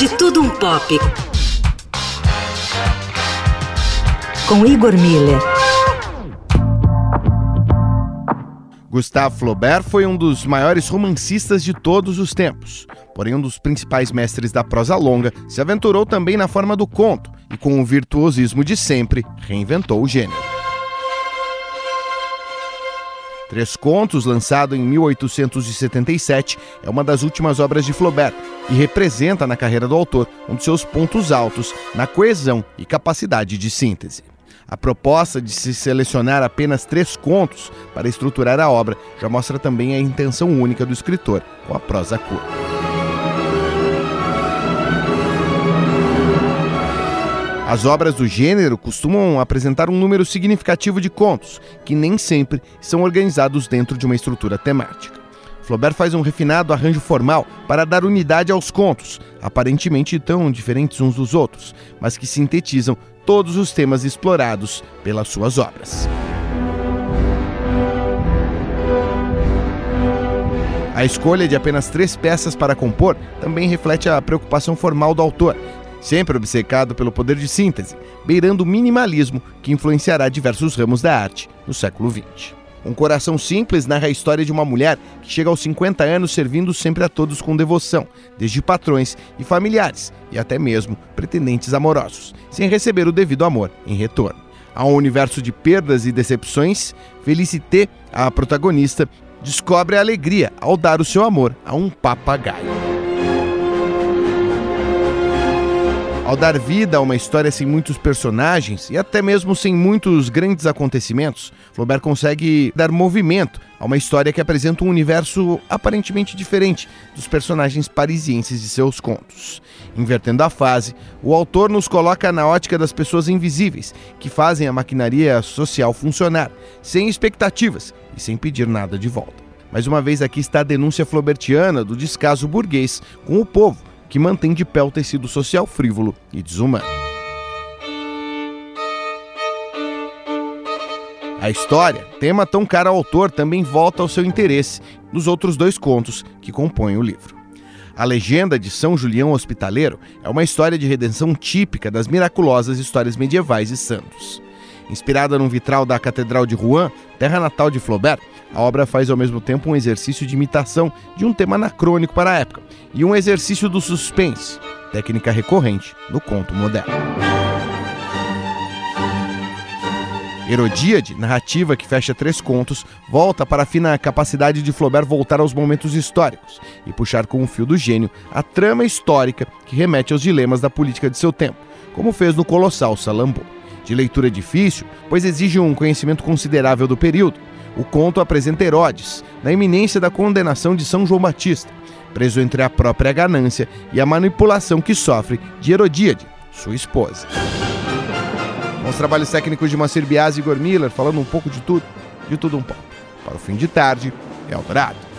De Tudo Um Pop. Com Igor Miller. Gustave Flaubert foi um dos maiores romancistas de todos os tempos. Porém, um dos principais mestres da prosa longa se aventurou também na forma do conto e, com o virtuosismo de sempre, reinventou o gênero. Três Contos, lançado em 1877, é uma das últimas obras de Flaubert e representa na carreira do autor um de seus pontos altos na coesão e capacidade de síntese. A proposta de se selecionar apenas três contos para estruturar a obra já mostra também a intenção única do escritor com a prosa curta. As obras do gênero costumam apresentar um número significativo de contos, que nem sempre são organizados dentro de uma estrutura temática. Flaubert faz um refinado arranjo formal para dar unidade aos contos, aparentemente tão diferentes uns dos outros, mas que sintetizam todos os temas explorados pelas suas obras. A escolha de apenas três peças para compor também reflete a preocupação formal do autor, sempre obcecado pelo poder de síntese, beirando o minimalismo que influenciará diversos ramos da arte no século XX. Um coração simples narra a história de uma mulher que chega aos 50 anos servindo sempre a todos com devoção, desde patrões e familiares, e até mesmo pretendentes amorosos, sem receber o devido amor em retorno. Há um universo de perdas e decepções, Felicité, a protagonista, descobre a alegria ao dar o seu amor a um papagaio. Ao dar vida a uma história sem muitos personagens e até mesmo sem muitos grandes acontecimentos, Flaubert consegue dar movimento a uma história que apresenta um universo aparentemente diferente dos personagens parisienses de seus contos. Invertendo a fase, o autor nos coloca na ótica das pessoas invisíveis, que fazem a maquinaria social funcionar, sem expectativas e sem pedir nada de volta. Mais uma vez aqui está a denúncia flaubertiana do descaso burguês com o povo, que mantém de pé o tecido social frívolo e desumano. A história, tema tão caro ao autor, também volta ao seu interesse nos outros dois contos que compõem o livro. A legenda de São Julião Hospitaleiro é uma história de redenção típica das miraculosas histórias medievais e santos. Inspirada num vitral da Catedral de Rouen, terra natal de Flaubert, a obra faz ao mesmo tempo um exercício de imitação de um tema anacrônico para a época e um exercício do suspense, técnica recorrente no conto moderno. Herodíade, narrativa que fecha três contos, volta para a fina capacidade de Flaubert voltar aos momentos históricos e puxar com o fio do gênio a trama histórica que remete aos dilemas da política de seu tempo, como fez no colossal Salammbô. De leitura difícil, pois exige um conhecimento considerável do período, o conto apresenta Herodes, na iminência da condenação de São João Batista, preso entre a própria ganância e a manipulação que sofre de Herodíade, sua esposa. Com os trabalhos técnicos de Macir Bias e Igor Miller, falando um pouco de tudo, de tudo um pouco. Para o fim de tarde, Eldorado.